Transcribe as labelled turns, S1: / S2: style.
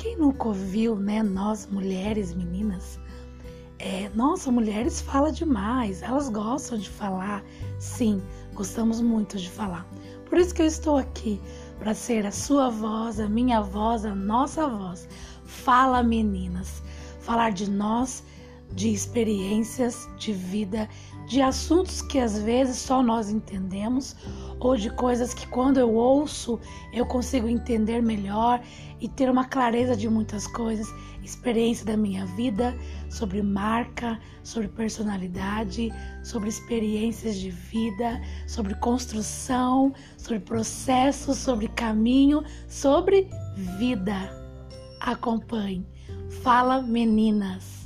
S1: quem nunca ouviu, né? Nós mulheres, meninas, é, nossa, mulheres falam demais, elas gostam de falar. Sim, gostamos muito de falar. Por isso que eu estou aqui, para ser a sua voz, a minha voz, a nossa voz. Fala, meninas. Falar de nós, de experiências de vida, de assuntos que às vezes só nós entendemos, ou de coisas que quando eu ouço eu consigo entender melhor e ter uma clareza de muitas coisas, experiência da minha vida, sobre marca, sobre personalidade, sobre experiências de vida, sobre construção, sobre processo, sobre caminho, sobre vida. Acompanhe. Fala, meninas.